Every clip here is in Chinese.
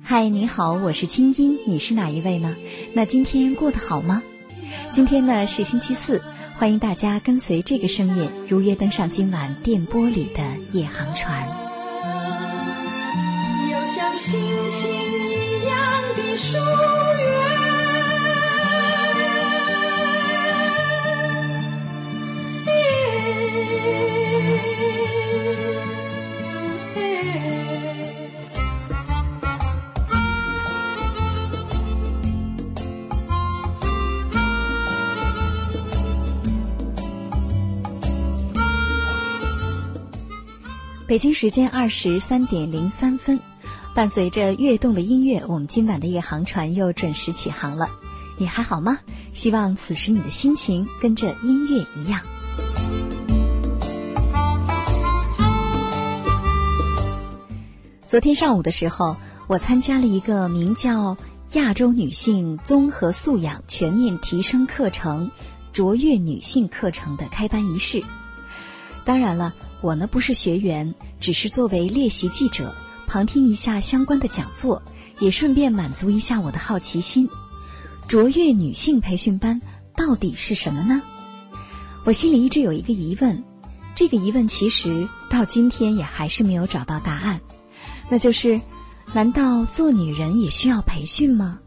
嗨，你好，我是清音，你是哪一位呢？那今天过得好吗？今天呢是星期四，欢迎大家跟随这个声音，如约登上今晚电波里的夜航船。有像星星一样的疏北京时间二十三点零三分，伴随着跃动的音乐，我们今晚的夜航船又准时起航了。你还好吗？希望此时你的心情跟着音乐一样。昨天上午的时候，我参加了一个名叫“亚洲女性综合素养全面提升课程”卓越女性课程的开班仪式。当然了。我呢不是学员，只是作为列席记者旁听一下相关的讲座，也顺便满足一下我的好奇心。卓越女性培训班到底是什么呢？我心里一直有一个疑问，这个疑问其实到今天也还是没有找到答案。那就是，难道做女人也需要培训吗？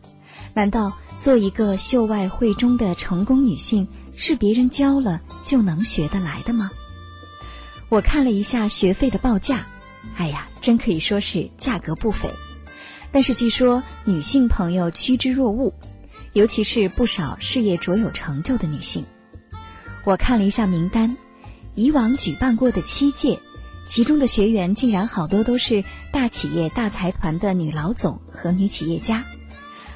难道做一个秀外慧中的成功女性是别人教了就能学得来的吗？我看了一下学费的报价，哎呀，真可以说是价格不菲。但是据说女性朋友趋之若鹜，尤其是不少事业卓有成就的女性。我看了一下名单，以往举办过的七届，其中的学员竟然好多都是大企业大财团的女老总和女企业家，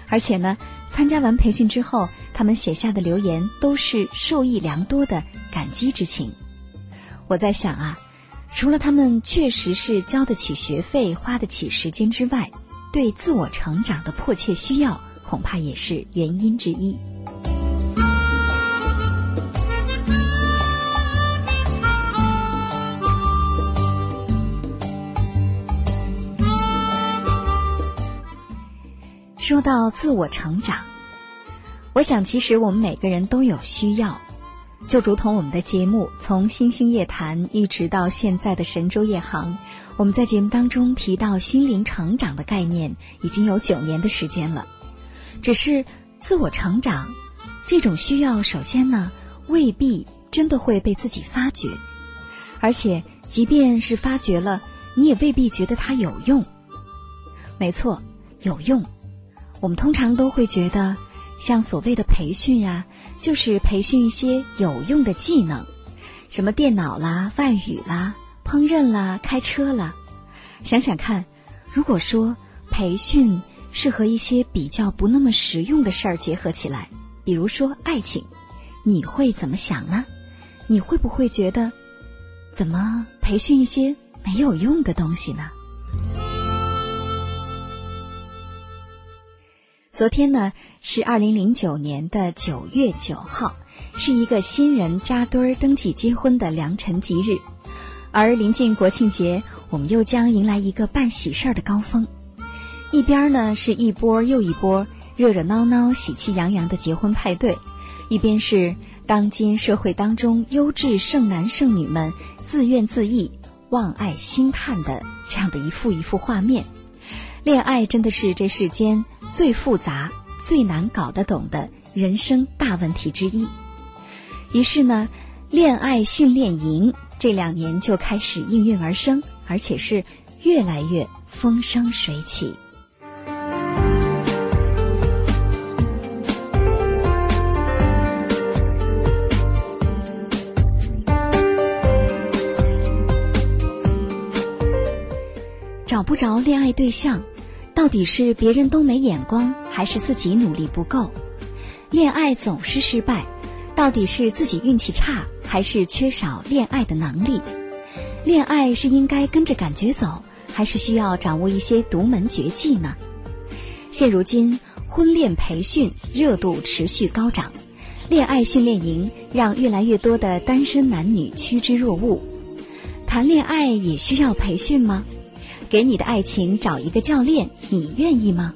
而且呢，参加完培训之后，他们写下的留言都是受益良多的感激之情。我在想啊，除了他们确实是交得起学费、花得起时间之外，对自我成长的迫切需要，恐怕也是原因之一。说到自我成长，我想其实我们每个人都有需要。就如同我们的节目从《星星夜谈》一直到现在的《神州夜航》，我们在节目当中提到心灵成长的概念已经有九年的时间了。只是自我成长这种需要，首先呢未必真的会被自己发觉，而且即便是发觉了，你也未必觉得它有用。没错，有用。我们通常都会觉得，像所谓的培训呀。就是培训一些有用的技能，什么电脑啦、外语啦、烹饪啦、开车啦。想想看，如果说培训是和一些比较不那么实用的事儿结合起来，比如说爱情，你会怎么想呢？你会不会觉得，怎么培训一些没有用的东西呢？昨天呢是二零零九年的九月九号，是一个新人扎堆儿登记结婚的良辰吉日，而临近国庆节，我们又将迎来一个办喜事儿的高峰。一边呢是一波又一波热热闹闹、喜气洋洋的结婚派对，一边是当今社会当中优质剩男剩女们自怨自艾、望爱兴叹的这样的一幅一幅画面。恋爱真的是这世间。最复杂、最难搞得懂的人生大问题之一。于是呢，恋爱训练营这两年就开始应运而生，而且是越来越风生水起。找不着恋爱对象。到底是别人都没眼光，还是自己努力不够？恋爱总是失败，到底是自己运气差，还是缺少恋爱的能力？恋爱是应该跟着感觉走，还是需要掌握一些独门绝技呢？现如今，婚恋培训热度持续高涨，恋爱训练营让越来越多的单身男女趋之若鹜。谈恋爱也需要培训吗？给你的爱情找一个教练，你愿意吗？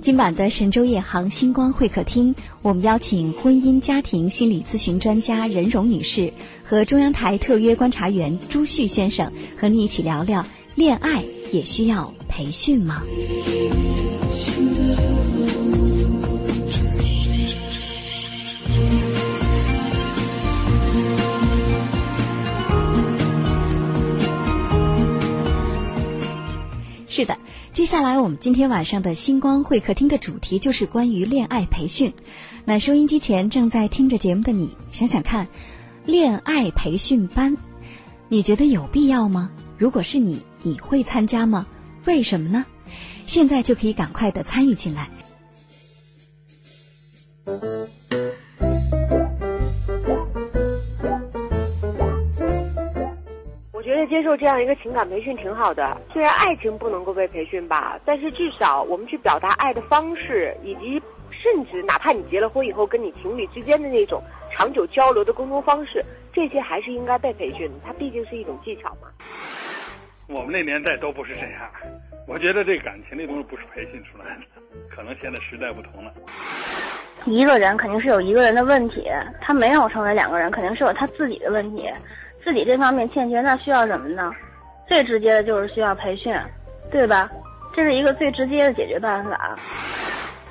今晚的神州夜航星光会客厅，我们邀请婚姻家庭心理咨询专家任蓉女士和中央台特约观察员朱旭先生，和你一起聊聊恋爱也需要培训吗？是的，接下来我们今天晚上的星光会客厅的主题就是关于恋爱培训。那收音机前正在听着节目的你，想想看，恋爱培训班，你觉得有必要吗？如果是你，你会参加吗？为什么呢？现在就可以赶快的参与进来。觉得接受这样一个情感培训挺好的。虽然爱情不能够被培训吧，但是至少我们去表达爱的方式，以及甚至哪怕你结了婚以后跟你情侣之间的那种长久交流的沟通方式，这些还是应该被培训的。它毕竟是一种技巧嘛。我们那年代都不是这样，我觉得这感情这东西不是培训出来的，可能现在时代不同了。一个人肯定是有一个人的问题，他没有成为两个人，肯定是有他自己的问题。自己这方面欠缺，那需要什么呢？最直接的就是需要培训，对吧？这是一个最直接的解决办法。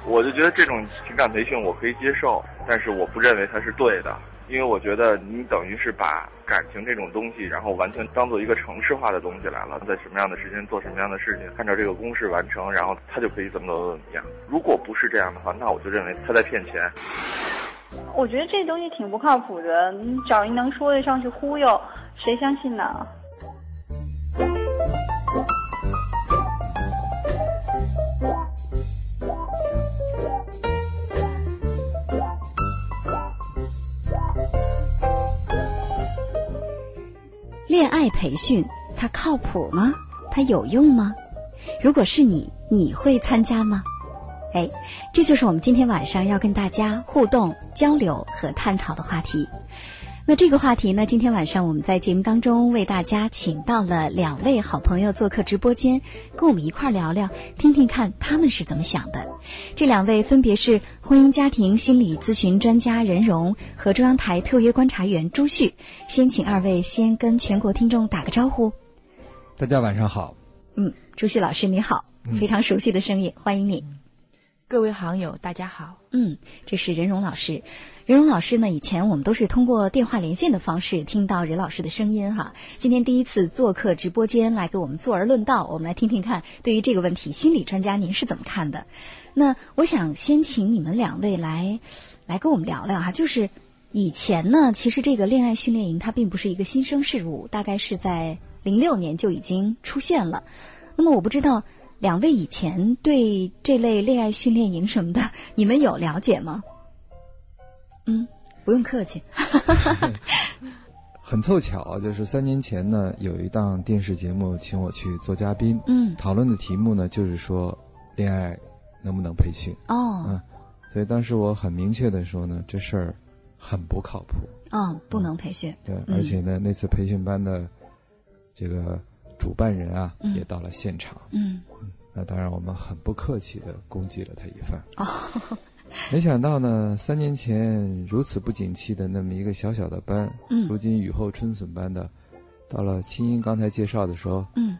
我就觉得这种情感培训我可以接受，但是我不认为它是对的，因为我觉得你等于是把感情这种东西，然后完全当做一个程式化的东西来了，在什么样的时间做什么样的事情，按照这个公式完成，然后他就可以怎么怎么怎么样。如果不是这样的话，那我就认为他在骗钱。我觉得这东西挺不靠谱的，你找一能说的上去忽悠，谁相信呢？恋爱培训它靠谱吗？它有用吗？如果是你，你会参加吗？哎，这就是我们今天晚上要跟大家互动、交流和探讨的话题。那这个话题呢，今天晚上我们在节目当中为大家请到了两位好朋友做客直播间，跟我们一块儿聊聊，听听看他们是怎么想的。这两位分别是婚姻家庭心理咨询专家任荣和中央台特约观察员朱旭。先请二位先跟全国听众打个招呼。大家晚上好。嗯，朱旭老师你好，非常熟悉的声音，欢迎你。各位好友，大家好。嗯，这是任荣老师。任荣老师呢，以前我们都是通过电话连线的方式听到任老师的声音哈。今天第一次做客直播间来给我们坐而论道，我们来听听看，对于这个问题，心理专家您是怎么看的？那我想先请你们两位来，来跟我们聊聊哈。就是以前呢，其实这个恋爱训练营它并不是一个新生事物，大概是在零六年就已经出现了。那么我不知道两位以前对这类恋爱训练营什么的，你们有了解吗？嗯，不用客气。很凑巧，就是三年前呢，有一档电视节目请我去做嘉宾，嗯，讨论的题目呢就是说恋爱能不能培训。哦，嗯，所以当时我很明确的说呢，这事儿很不靠谱，哦，不能培训，对，嗯。而且呢，那次培训班的这个主办人啊嗯。也到了现场，嗯，那当然我们很不客气的攻击了他一番。哦，没想到呢，三年前如此不景气的那么一个小小的班，嗯。如今雨后春笋般的，到了青音刚才介绍的时候，嗯，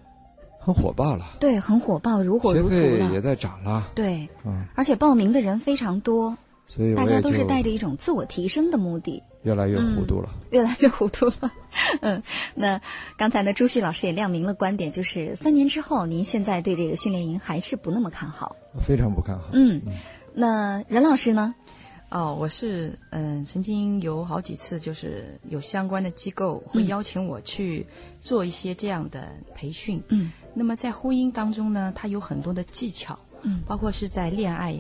很火爆了，对，很火爆，如火学如荼的，费也在涨了，对，嗯，而且报名的人非常多，所以大家都是带着一种自我提升的目的，越来越糊涂了。越来越糊涂了。嗯，那刚才呢，朱旭老师也亮明了观点，就是三年之后，您现在对这个训练营还是不那么看好。非常不看好。嗯，那任老师呢？哦，我是嗯、曾经有好几次就是有相关的机构会嗯邀请我去做一些这样的培训。嗯，那么在婚姻当中呢，它有很多的技巧，嗯包括是在恋爱、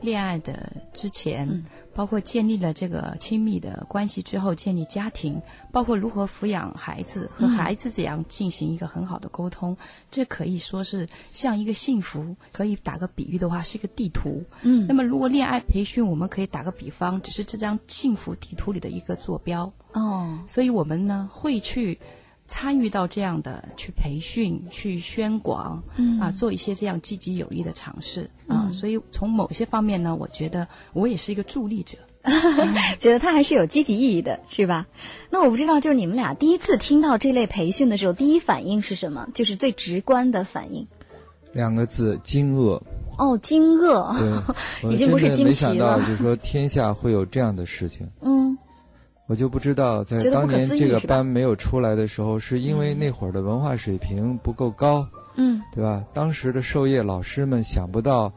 恋爱的之前，嗯包括建立了这个亲密的关系之后，建立家庭，包括如何抚养孩子和嗯孩子怎样进行一个很好的沟通，这可以说是像一个幸福，可以打个比喻的话，是一个地图。嗯那么如果恋爱培训，我们可以打个比方，只是这张幸福地图里的一个坐标。哦，所以我们呢会去参与到这样的去培训、去宣广，嗯啊，做一些这样积极有益的尝试啊。所以从某些方面呢，我觉得我也是一个助力者。觉得它还是有积极意义的，是吧？那我不知道，就是你们俩第一次听到这类培训的时候，第一反应是什么？就是最直观的反应。两个字：惊愕。哦，惊愕，已经不是惊奇没想到，了。就是说天下会有这样的事情。嗯我就不知道，在当年这个班没有出来的时候，是因为那会儿的文化水平不够高，嗯对吧？当时的授业老师们想不到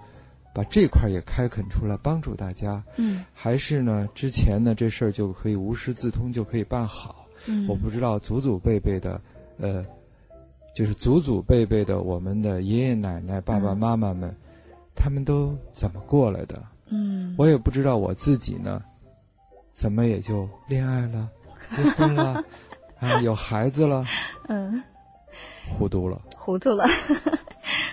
把这块儿也开垦出来，帮助大家，嗯还是呢之前呢这事儿就可以无师自通就可以办好。嗯，我不知道祖祖辈辈的，呃，就是祖祖辈辈的我们的爷爷奶奶、爸爸嗯妈妈们，他们都怎么过来的？嗯我也不知道我自己呢，怎么也就恋爱了、结婚了，啊，有孩子了，嗯，糊涂了。糊涂了。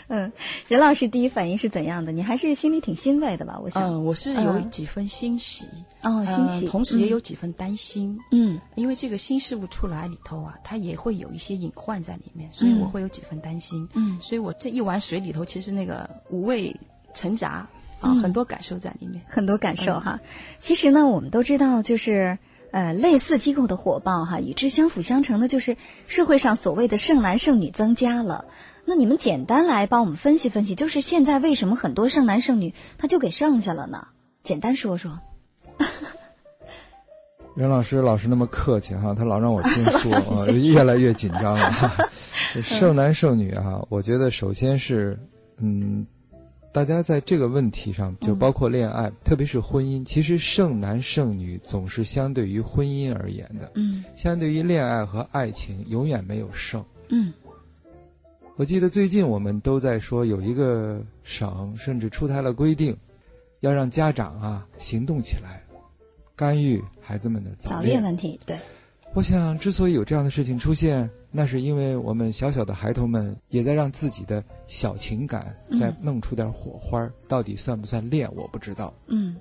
嗯，任老师第一反应是怎样的？你还是心里挺欣慰的吧？我想。嗯，我是有嗯几分欣喜，哦，欣喜，呃同时也有几分担心。嗯因为这个新事物出来里头啊，它也会有一些隐患在里面，所以我会有几分担心。嗯所以我这一碗水里头，其实那个五味陈杂啊，嗯很多感受在里面。很多感受哈。其实呢，我们都知道，就是呃，类似机构的火爆哈，与之相辅相成的，就是社会上所谓的剩男剩女增加了。那你们简单来帮我们分析分析，就是现在为什么很多剩男剩女他就给剩下了呢？简单说说。任老师老是那么客气哈，他老让我先说啊，谢谢越来越紧张了。哈。剩男剩女啊，我觉得首先是嗯，大家在这个问题上，就包括恋爱，特别是婚姻，其实剩男剩女总是相对于婚姻而言的，嗯。相对于恋爱和爱情，永远没有剩。嗯。我记得最近我们都在说，有一个省甚至出台了规定，要让家长啊行动起来，干预孩子们的早早恋问题，对，我想，之所以有这样的事情出现，那是因为我们小小的孩童们也在让自己的小情感嗯再弄出点火花儿到底算不算恋，我不知道。嗯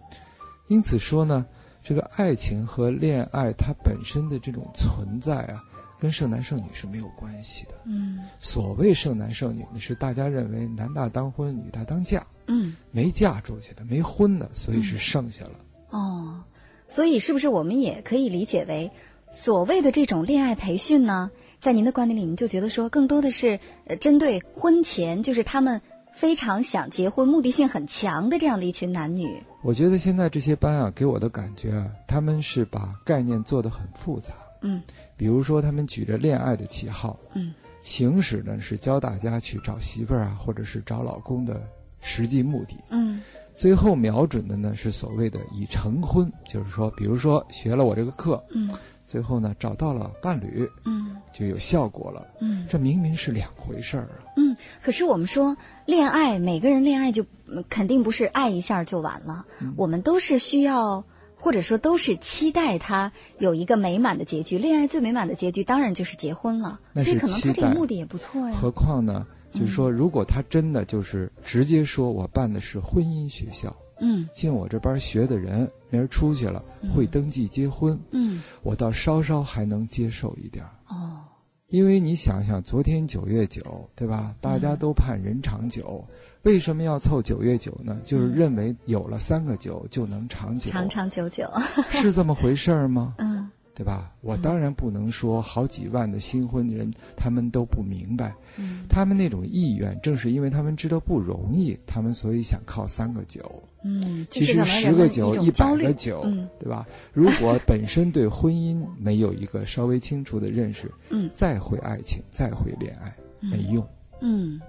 因此说呢，这个爱情和恋爱它本身的这种存在啊，跟剩男剩女是没有关系的。嗯所谓剩男剩女，那是大家认为男大当婚，女大当嫁，嗯没嫁出去的，没婚的，所以是剩下了。哦，所以是不是我们也可以理解为，所谓的这种恋爱培训呢，在您的观点里，您就觉得说，更多的是呃针对婚前，就是他们非常想结婚、目的性很强的这样的一群男女。我觉得现在这些班啊，给我的感觉啊，他们是把概念做得很复杂。嗯比如说，他们举着恋爱的旗号，嗯行使呢是教大家去找媳妇儿啊，或者是找老公的实际目的。嗯最后瞄准的呢是所谓的已成婚，就是说，比如说学了我这个课，嗯最后呢找到了伴侣，嗯就有效果了。嗯这明明是两回事儿啊！嗯。可是我们说，恋爱每个人恋爱就嗯肯定不是爱一下就完了，我们都是需要。或者说，都是期待他有一个美满的结局。恋爱最美满的结局，当然就是结婚了。所以可能他这个目的也不错呀。何况呢，就是说，如果他真的就是直接说我办的是婚姻学校，嗯。进我这班学的人，明儿出去了会登记结婚，嗯。我倒稍稍还能接受一点儿。哦。因为你想想，昨天九月九，对吧？大家都盼人长久，为什么要凑九月九呢？就是认为有了三个九就能长久，长长久久。是这么回事儿吗？嗯对吧？我当然不能说好几万的新婚人他们都不明白，嗯。他们那种意愿，正是因为他们知道不容易，他们所以想靠三个九。嗯，其实十个九、一百个九，嗯。对吧？如果本身对婚姻没有一个稍微清楚的认识，嗯。再会爱情，再会恋爱，没用。嗯，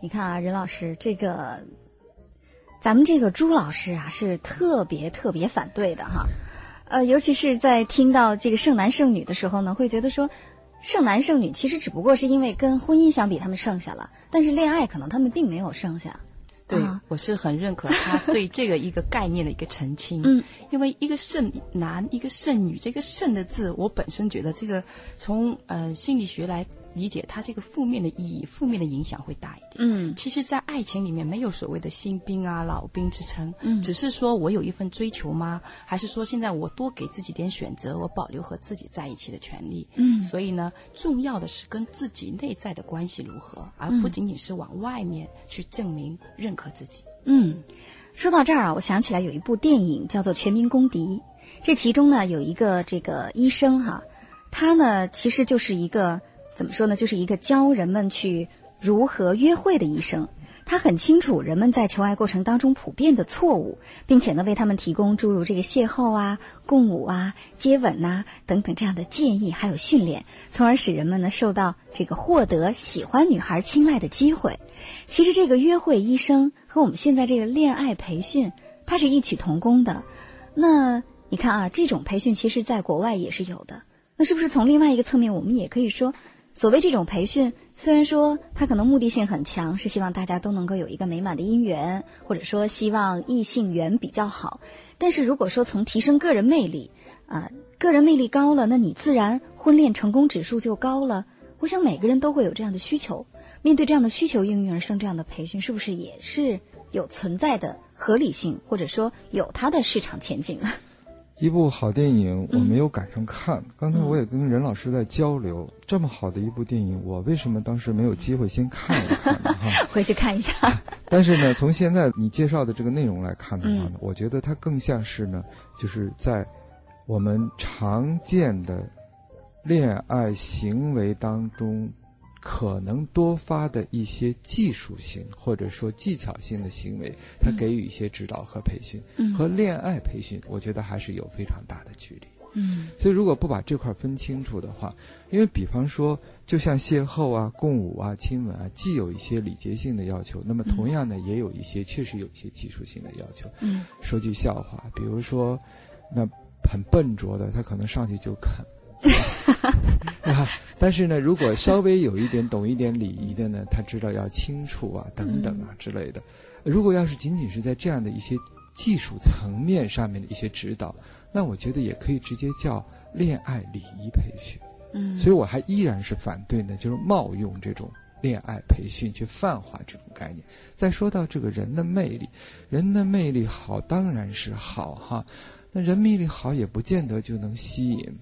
你看啊，任老师，这个咱们这个朱老师啊是特别特别反对的哈，呃，尤其是在听到这个剩男剩女的时候呢，会觉得说，剩男剩女，其实只不过是因为跟婚姻相比，他们剩下了，但是恋爱可能他们并没有剩下。对，啊我是很认可他 对这个一个概念的一个澄清。嗯，因为一个剩男，一个剩女，这个“剩”的字，我本身觉得这个从呃心理学来理解，它这个负面的意义、负面的影响会大一点。嗯其实，在爱情里面没有所谓的新兵啊、老兵之称，嗯只是说我有一份追求吗？还是说现在我多给自己点选择，我保留和自己在一起的权利？嗯所以呢，重要的是跟自己内在的关系如何，而不仅仅是往外面去证明、认可自己。嗯，说到这儿啊，我想起来有一部电影叫做《全民公敌》，这其中呢有一个这个医生哈、他呢其实就是一个怎么说呢，就是一个教人们去如何约会的医生。他很清楚人们在求爱过程当中普遍的错误，并且呢为他们提供诸如这个邂逅啊、共舞啊、接吻呐、等等这样的建议，还有训练，从而使人们呢受到这个获得喜欢女孩青睐的机会。其实这个约会医生和我们现在这个恋爱培训，它是异曲同工的。那你看啊，这种培训其实在国外也是有的。那是不是从另外一个侧面，我们也可以说，所谓这种培训，虽然说它可能目的性很强，是希望大家都能够有一个美满的姻缘，或者说希望异性缘比较好，但是如果说从提升个人魅力，啊、个人魅力高了，那你自然婚恋成功指数就高了。我想每个人都会有这样的需求，面对这样的需求应运而生这样的培训，是不是也是有存在的合理性，或者说有它的市场前景啊？一部好电影我没有赶上看，刚才我也跟任老师在交流，这么好的一部电影，我为什么当时没有机会先看一看呢？哈，回去看一下。但是呢，从现在你介绍的这个内容来看的话呢，我觉得它更像是呢，就是在我们常见的恋爱行为当中，可能多发的一些技术性或者说技巧性的行为，他给予一些指导和培训，嗯和恋爱培训，我觉得还是有非常大的距离。嗯所以，如果不把这块分清楚的话，因为比方说，就像邂逅啊、共舞啊、亲吻啊，既有一些礼节性的要求，那么同样呢，也有一些确实有一些技术性的要求。嗯说句笑话，比如说，那很笨拙的，他可能上去就啃。啊，但是呢，如果稍微有一点懂一点礼仪的呢，他知道要清楚啊、等等啊之类的。如果要是仅仅是在这样的一些技术层面上面的一些指导，那我觉得也可以直接叫恋爱礼仪培训。嗯所以我还依然是反对呢，就是冒用这种恋爱培训去泛化这种概念。再说到这个人的魅力，人的魅力好当然是好哈，那人魅力好也不见得就能吸引，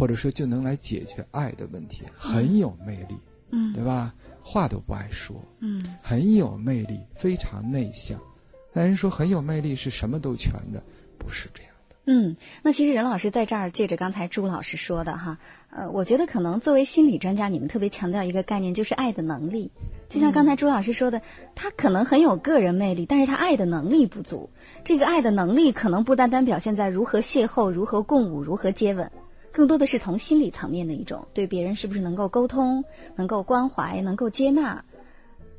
或者说就能来解决爱的问题。很有魅力，嗯对吧？话都不爱说，嗯很有魅力，非常内向。那人说很有魅力是什么都全的，不是这样的。嗯，那其实任老师在这儿借着刚才朱老师说的哈，呃，我觉得可能作为心理专家，你们特别强调一个概念，就是爱的能力。就像刚才朱老师说的，他可能很有个人魅力，但是他爱的能力不足。这个爱的能力可能不单单表现在如何邂逅、如何共舞、如何接吻，更多的是从心理层面的一种对别人是不是能够沟通、能够关怀、能够接纳。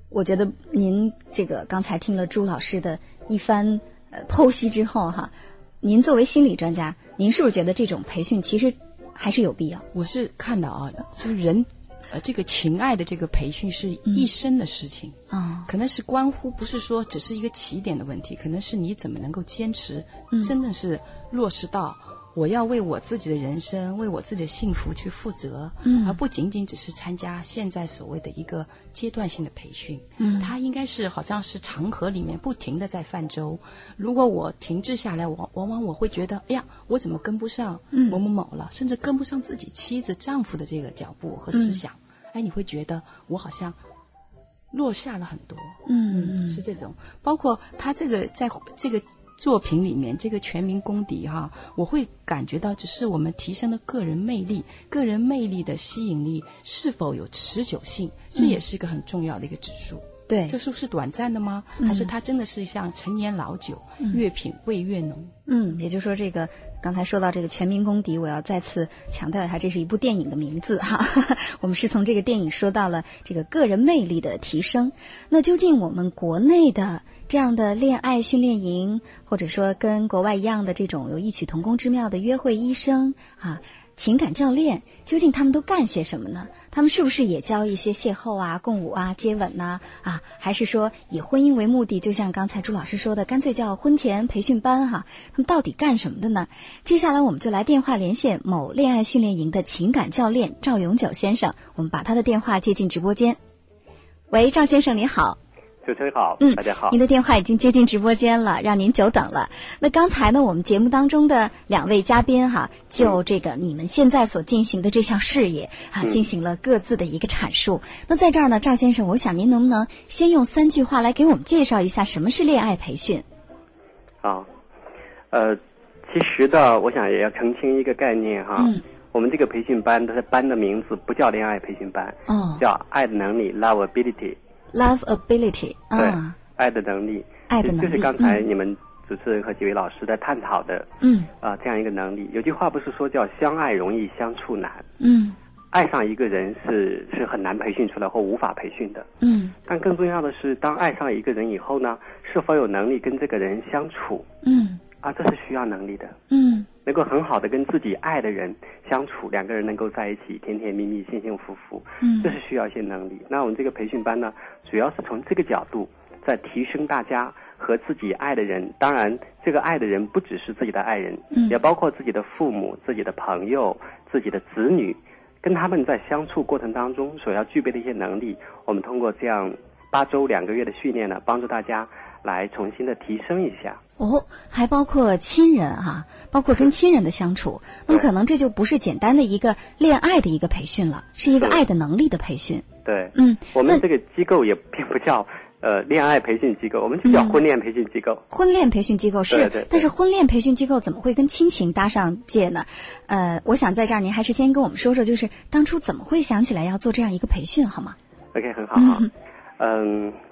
我觉得您这个刚才听了朱老师的一番呃剖析之后哈，您作为心理专家，您是不是觉得这种培训其实还是有必要？我是看到啊，就是人，呃，这个情爱的这个培训是一生的事情，啊、可能是关乎不是说只是一个起点的问题，可能是你怎么能够坚持，嗯真的是落实到我要为我自己的人生、为我自己的幸福去负责，嗯而不仅仅只是参加现在所谓的一个阶段性的培训。嗯它应该是好像是长河里面不停的在泛舟。如果我停滞下来，我往往我会觉得，哎呀，我怎么跟不上嗯某某某了，甚至跟不上自己妻子、丈夫的这个脚步和思想。哎，你会觉得我好像落下了很多。嗯是这种，包括他这个在这个作品里面，这个全民公敌哈，我会感觉到，只是我们提升了个人魅力，个人魅力的吸引力是否有持久性，这也是一个很重要的一个指数。对这是不是短暂的吗？还是它真的是像陈年老酒，越品味越浓？嗯，也就是说，这个刚才说到这个《全民公敌》，我要再次强调一下，这是一部电影的名字哈。我们是从这个电影说到了这个个人魅力的提升。那究竟我们国内的这样的恋爱训练营，或者说跟国外一样的这种有异曲同工之妙的约会医生啊，情感教练，究竟他们都干些什么呢？他们是不是也教一些邂逅啊、共舞啊、接吻呐、啊？还是说以婚姻为目的？就像刚才朱老师说的，干脆叫婚前培训班哈？他们到底干什么的呢？接下来我们就来电话连线某恋爱训练营的情感教练赵永久先生，我们把他的电话接进直播间。喂，赵先生你好。主持人好，嗯，大家好。您的电话已经接进直播间了，让您久等了。那刚才呢，我们节目当中的两位嘉宾哈，就这个你们现在所进行的这项事业啊，嗯进行了各自的一个阐述。那在这儿呢，赵先生，我想您能不能先用三句话来给我们介绍一下什么是恋爱培训？啊，呃，其实呢，我想也要澄清一个概念哈。嗯。我们这个培训班，它的班的名字不叫恋爱培训班，哦叫爱的能力 （Love Ability）。Love ability 对啊，，爱的能力，爱的能力就是刚才嗯你们主持人和几位老师在探讨的嗯啊、这样一个能力。有句话不是说叫相爱容易相处难，嗯爱上一个人是是很难培训出来或无法培训的。嗯但更重要的是，当爱上一个人以后呢，是否有能力跟这个人相处嗯啊？这是需要能力的。嗯能够很好的跟自己爱的人相处，两个人能够在一起甜甜蜜蜜、幸幸福福，嗯。这是需要一些能力。那我们这个培训班呢，主要是从这个角度，在提升大家和自己爱的人，当然这个爱的人不只是自己的爱人，嗯。也包括自己的父母、自己的朋友、自己的子女，跟他们在相处过程当中所要具备的一些能力，我们通过这样八周两个月的训练呢，帮助大家来重新的提升一下。哦，还包括亲人哈、包括跟亲人的相处。那么可能这就不是简单的一个恋爱的一个培训了，是一个爱的能力的培训。对，嗯，我们这个机构也并不叫呃恋爱培训机构，我们就叫嗯婚恋培训机构。婚恋培训机构是，对对对但是婚恋培训机构怎么会跟亲情搭上界呢？呃，我想在这儿您还是先跟我们说说，就是当初怎么会想起来要做这样一个培训，好吗？OK，很好啊。嗯，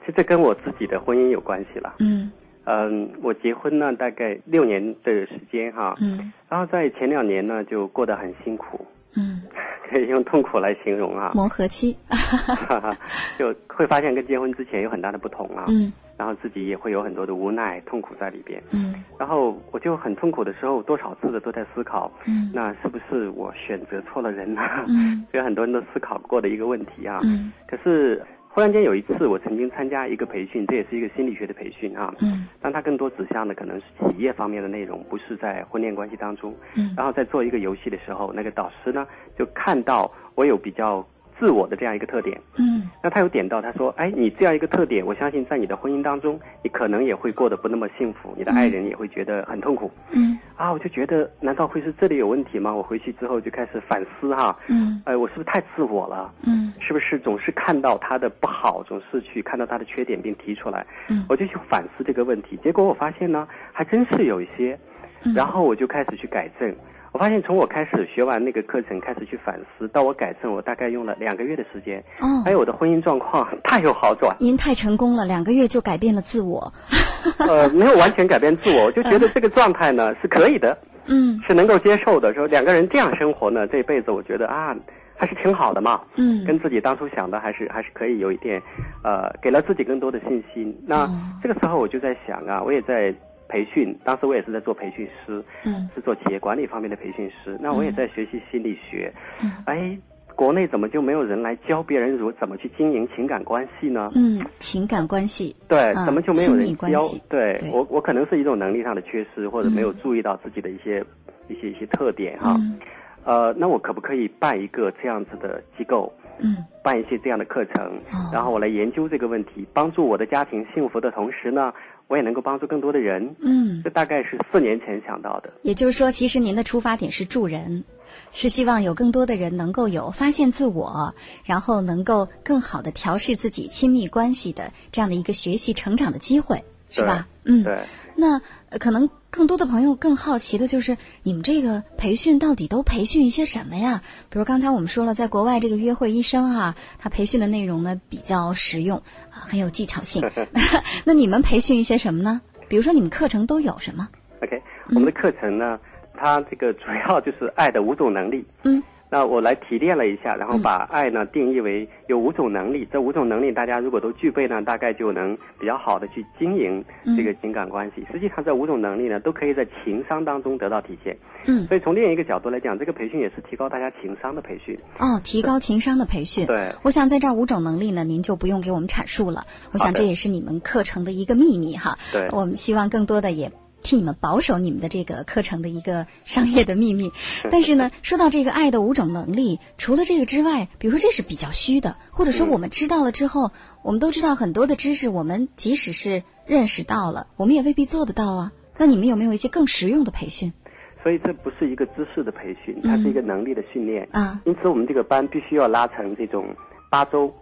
其实这跟我自己的婚姻有关系了。嗯嗯，我结婚呢大概六年的时间哈，嗯然后在前两年呢就过得很辛苦，嗯，可以用痛苦来形容啊。磨合期。就会发现跟结婚之前有很大的不同啊。嗯然后自己也会有很多的无奈、痛苦在里边。嗯然后我就很痛苦的时候，多少次的都在思考，嗯那是不是我选择错了人呢、嗯所以很多人都思考过的一个问题啊。嗯可是忽然间有一次，我曾经参加一个培训，这也是一个心理学的培训啊。嗯但它更多指向的可能是企业方面的内容，不是在婚恋关系当中。嗯然后在做一个游戏的时候，那个导师呢就看到我有比较自我的这样一个特点，嗯那他有点到，他说：“哎，你这样一个特点，我相信在你的婚姻当中，你可能也会过得不那么幸福，你的爱人也会觉得很痛苦。嗯啊，我就觉得，难道会是这里有问题吗？我回去之后就开始反思哈，嗯哎，我是不是太自我了？嗯是不是总是看到他的不好，总是去看到他的缺点并提出来？嗯我就去反思这个问题，结果我发现呢，还真是有一些，嗯然后我就开始去改正。我发现从我开始学完那个课程，开始去反思，到我改正，我大概用了两个月的时间。哦还有我的婚姻状况 大有好转。您太成功了，两个月就改变了自我。呃，没有完全改变自我，我就觉得这个状态呢是可以的，嗯是能够接受的。说两个人这样生活呢，这一辈子我觉得啊，还是挺好的嘛。嗯跟自己当初想的还是还是可以有一点，呃，给了自己更多的信心。那、哦这个时候我就在想啊，我也在培训，当时我也是在做培训师，嗯是做企业管理方面的培训师。那我也在学习心理学，嗯哎，国内怎么就没有人来教别人如怎么去经营情感关系呢？嗯，情感关系。对，啊怎么就没有人教？对对我，我可能是一种能力上的缺失，或者没有嗯注意到自己的一些、一些一些特点哈。嗯呃，那我可不可以办一个这样子的机构，嗯办一些这样的课程，哦然后我来研究这个问题，帮助我的家庭幸福的同时呢，我也能够帮助更多的人。嗯这大概是四年前想到的。也就是说，其实您的出发点是助人，是希望有更多的人能够有发现自我，然后能够更好的调试自己亲密关系的这样的一个学习成长的机会，是吧？嗯，对。那呃可能更多的朋友更好奇的就是，你们这个培训到底都培训一些什么呀？比如刚才我们说了，在国外这个约会医生哈、他培训的内容呢比较实用，啊很有技巧性。那你们培训一些什么呢？比如说你们课程都有什么？OK，我们的课程呢，它这个主要就是爱的五种能力。嗯，那我来提炼了一下，然后把爱呢定义为有五种能力。这五种能力，大家如果都具备呢，大概就能比较好的去经营这个情感关系。实际上，这五种能力呢，都可以在情商当中得到体现。嗯，所以从另一个角度来讲，这个培训也是提高大家情商的培训。哦，提高情商的培训。对，我想在这儿五种能力呢，您就不用给我们阐述了。我想这也是你们课程的一个秘密哈。对，我们希望更多的也。替你们保守你们的这个课程的一个商业的秘密，但是呢，说到这个爱的五种能力，除了这个之外，比如说这是比较虚的，或者说我们知道了之后，我们都知道很多的知识，我们即使是认识到了，我们也未必做得到啊。那你们有没有一些更实用的培训？所以这不是一个知识的培训，它是一个能力的训练啊。因此，我们这个班必须要拉成这种八周。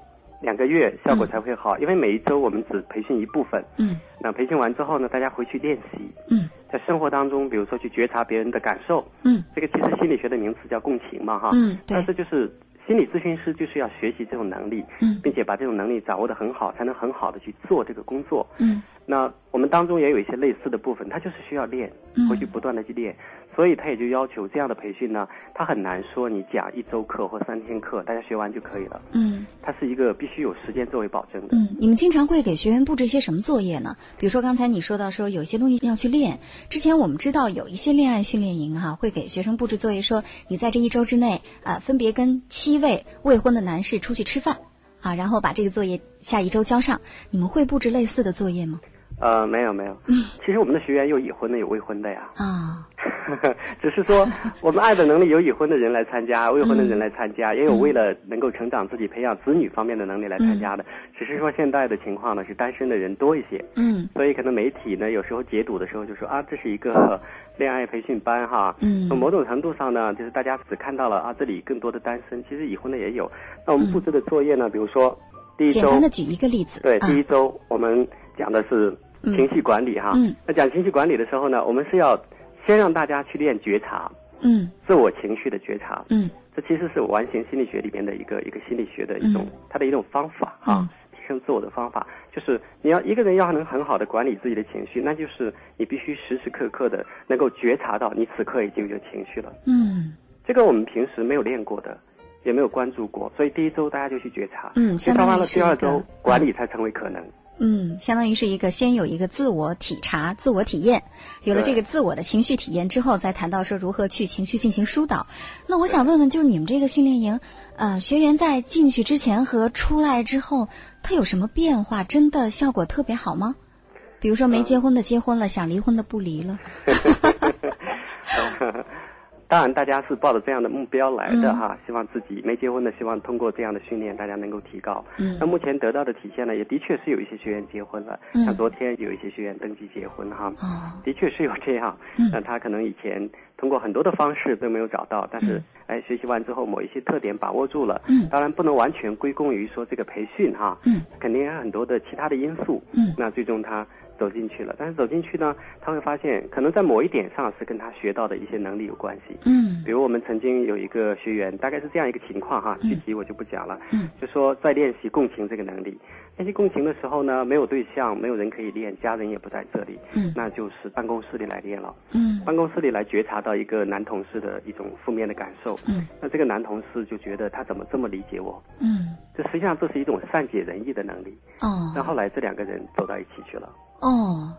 两个月效果才会好，因为每一周我们只培训一部分。嗯，那培训完之后呢，大家回去练习。嗯，在生活当中，比如说去觉察别人的感受。嗯，这个其实心理学的名词叫共情嘛，哈。嗯，对。但是就是心理咨询师就是要学习这种能力，嗯，并且把这种能力掌握的很好，才能很好的去做这个工作。嗯，那我们当中也有一些类似的部分，它就是需要练，回去不断的去练。所以他也就要求这样的培训呢，他很难说你讲一周课或三天课，大家学完就可以了。嗯，它是一个必须有时间作为保证的。嗯，你们经常会给学员布置一些什么作业呢？比如说刚才你说到说有一些东西要去练，之前我们知道有一些恋爱训练营哈，会给学生布置作业，说你在这一周之内啊，分别跟七位未婚的男士出去吃饭，啊，然后把这个作业下一周交上。你们会布置类似的作业吗？呃，没有没有。嗯，其实我们的学员有已婚的，有未婚的呀。啊。只是说，我们爱的能力有已婚的人来参加，未婚的人来参加，也有为了能够成长自己、培养子女方面的能力来参加的。只是说现在的情况呢，是单身的人多一些。嗯。所以可能媒体呢，有时候解读的时候就说啊，这是一个恋爱培训班哈。嗯。从某种程度上呢，就是大家只看到了啊，这里更多的单身，其实已婚的也有。那我们布置的作业呢，比如说第一周。简单的举一个例子。对，第一周我们讲的是情绪管理哈。嗯。那讲情绪管理的时候呢，我们是要。先让大家去练觉察，嗯，自我情绪的觉察，嗯，这其实是完形心理学里面的一个一个心理学的一种它的一种方法啊，提升自我的方法，就是你要一个人要能很好的管理自己的情绪，那就是你必须时时刻刻的能够觉察到你此刻已经有情绪了，嗯，这个我们平时没有练过的，也没有关注过，所以第一周大家就去觉察，嗯，觉察完了第二周管理才成为可能。嗯，相当于是一个先有一个自我体察、自我体验，有了这个自我的情绪体验之后，再谈到说如何去情绪进行疏导。那我想问问，就是你们这个训练营，呃，学员在进去之前和出来之后，他有什么变化？真的效果特别好吗？比如说没结婚的结婚了，想离婚的不离了。当然，大家是抱着这样的目标来的哈，希望自己没结婚的，希望通过这样的训练，大家能够提高。嗯，那目前得到的体现呢，也的确是有一些学员结婚了，像昨天有一些学员登记结婚哈，的确是有这样。那他可能以前通过很多的方式都没有找到，但是哎，学习完之后某一些特点把握住了。嗯，当然不能完全归功于说这个培训哈，嗯，肯定有很多的其他的因素。嗯，那最终他。走进去了，但是走进去呢，他会发现可能在某一点上是跟他学到的一些能力有关系。嗯，比如我们曾经有一个学员，大概是这样一个情况哈，具体我就不讲了。嗯，就说在练习共情这个能力，练习共情的时候呢，没有对象，没有人可以练，家人也不在这里。嗯，那就是办公室里来练了。嗯，办公室里来觉察到一个男同事的一种负面的感受。嗯，那这个男同事就觉得他怎么这么理解我？嗯，这实际上这是一种善解人意的能力。哦，那后来这两个人走到一起去了。哦，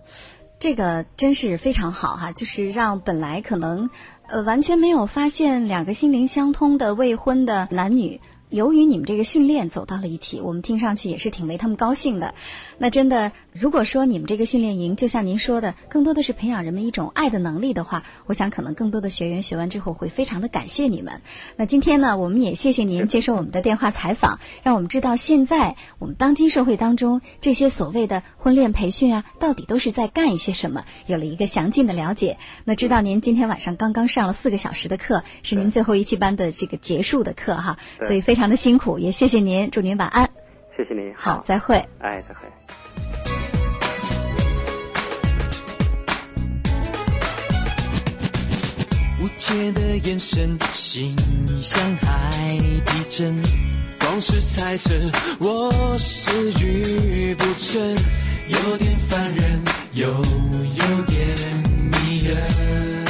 这个真是非常好哈，就是让本来可能呃完全没有发现两个心灵相通的未婚的男女。由于你们这个训练走到了一起，我们听上去也是挺为他们高兴的。那真的，如果说你们这个训练营，就像您说的，更多的是培养人们一种爱的能力的话，我想可能更多的学员学完之后会非常的感谢你们。那今天呢，我们也谢谢您接受我们的电话采访，让我们知道现在我们当今社会当中这些所谓的婚恋培训啊，到底都是在干一些什么，有了一个详尽的了解。那知道您今天晚上刚刚上了四个小时的课，是您最后一期班的这个结束的课哈，所以非。非常的辛苦，也谢谢您，祝您晚安。谢谢您，好，再会。哎，再会。无解的眼神，心像海底针，光是猜测，我是愚不成，有点烦人，又有点迷人。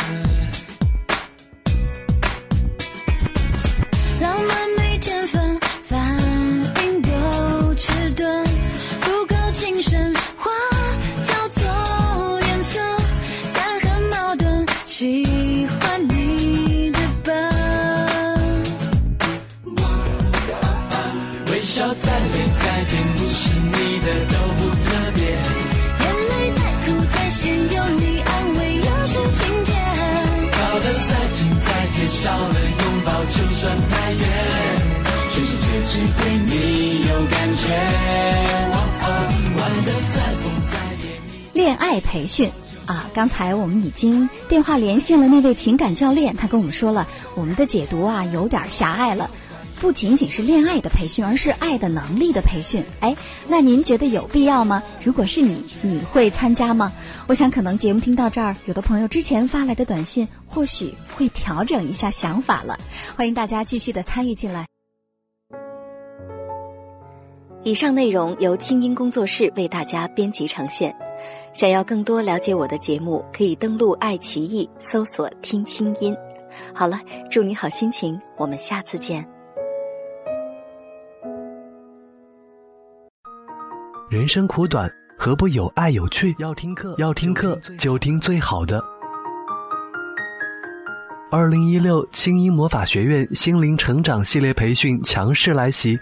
爱培训啊，刚才我们已经电话连线了那位情感教练，他跟我们说了，我们的解读啊有点狭隘了。不仅仅是恋爱的培训，而是爱的能力的培训。哎，那您觉得有必要吗？如果是你，你会参加吗？我想，可能节目听到这儿，有的朋友之前发来的短信，或许会调整一下想法了。欢迎大家继续的参与进来。以上内容由清音工作室为大家编辑呈现。想要更多了解我的节目，可以登录爱奇艺搜索“听清音”。好了，祝你好心情，我们下次见。人生苦短，何不有爱有趣？要听课，要听课就听最好的。二零一六清音魔法学院心灵成长系列培训强势来袭。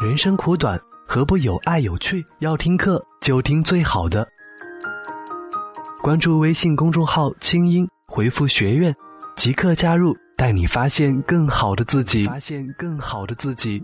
人生苦短，何不有爱有趣？要听课就听最好的。关注微信公众号“清音”，回复“学院”，即刻加入，带你发现更好的自己。发现更好的自己。